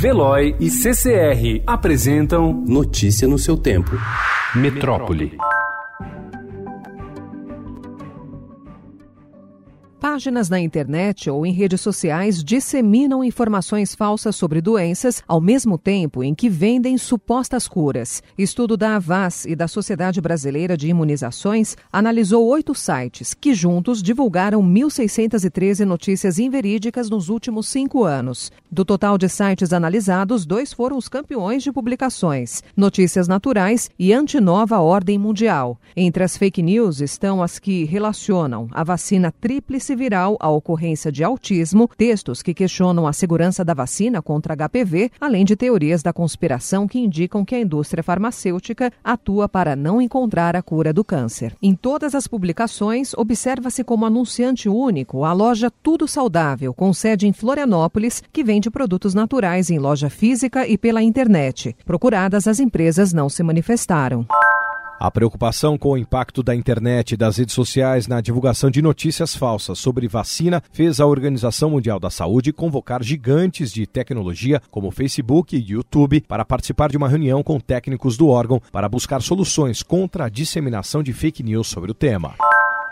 Veloy e CCR apresentam Notícia no seu tempo. Metrópole. Páginas na internet ou em redes sociais disseminam informações falsas sobre doenças, ao mesmo tempo em que vendem supostas curas. Estudo da Avas e da Sociedade Brasileira de Imunizações analisou oito sites que juntos divulgaram 1.613 notícias inverídicas nos últimos cinco anos. Do total de sites analisados, dois foram os campeões de publicações: Notícias Naturais e Antinova Ordem Mundial. Entre as fake news estão as que relacionam a vacina tríplice viral a ocorrência de autismo, textos que questionam a segurança da vacina contra HPV, além de teorias da conspiração que indicam que a indústria farmacêutica atua para não encontrar a cura do câncer. Em todas as publicações, observa-se como anunciante único a loja Tudo Saudável, com sede em Florianópolis, que vende produtos naturais em loja física e pela internet. Procuradas, as empresas não se manifestaram. A preocupação com o impacto da internet e das redes sociais na divulgação de notícias falsas sobre vacina fez a Organização Mundial da Saúde convocar gigantes de tecnologia como Facebook e YouTube para participar de uma reunião com técnicos do órgão para buscar soluções contra a disseminação de fake news sobre o tema.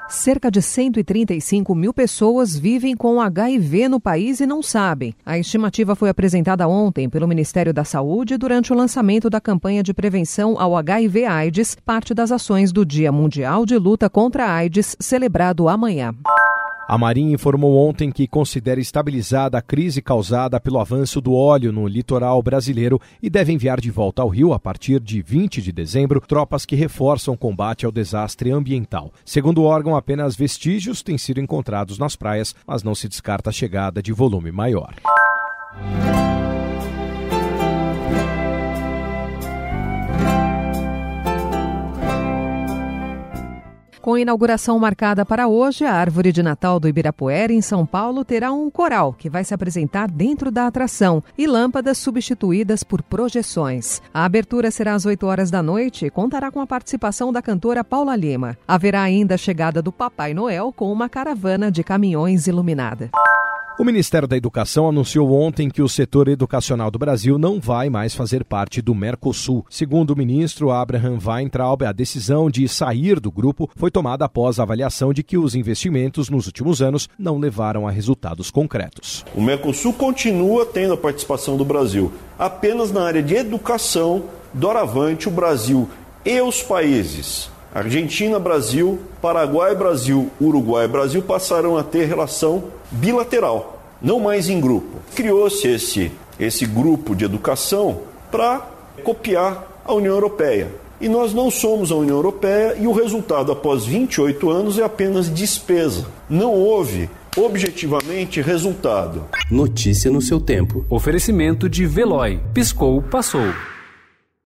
Cerca de 135 mil pessoas vivem com HIV no país e não sabem. A estimativa foi apresentada ontem pelo Ministério da Saúde durante o lançamento da campanha de prevenção ao HIV-AIDS, parte das ações do Dia Mundial de Luta contra a AIDS, celebrado amanhã. A Marinha informou ontem que considera estabilizada a crise causada pelo avanço do óleo no litoral brasileiro e deve enviar de volta ao Rio, a partir de 20 de dezembro, tropas que reforçam o combate ao desastre ambiental. Segundo o órgão, apenas vestígios têm sido encontrados nas praias, mas não se descarta a chegada de volume maior. Com inauguração marcada para hoje, a árvore de Natal do Ibirapuera, em São Paulo, terá um coral que vai se apresentar dentro da atração e lâmpadas substituídas por projeções. A abertura será às 8 horas da noite e contará com a participação da cantora Paula Lima. Haverá ainda a chegada do Papai Noel com uma caravana de caminhões iluminada. O Ministério da Educação anunciou ontem que o setor educacional do Brasil não vai mais fazer parte do Mercosul. Segundo o ministro Abraham Weintraub, a decisão de sair do grupo foi tomada após a avaliação de que os investimentos nos últimos anos não levaram a resultados concretos. O Mercosul continua tendo a participação do Brasil. Apenas na área de educação, doravante, o Brasil e os países Argentina, Brasil, Paraguai, Brasil, Uruguai, Brasil passarão a ter relação bilateral, não mais em grupo. Criou-se esse, esse grupo de educação para copiar a União Europeia. E nós não somos a União Europeia e o resultado após 28 anos é apenas despesa. Não houve objetivamente resultado. Notícia no seu tempo. Oferecimento de Veloy. Piscou, passou.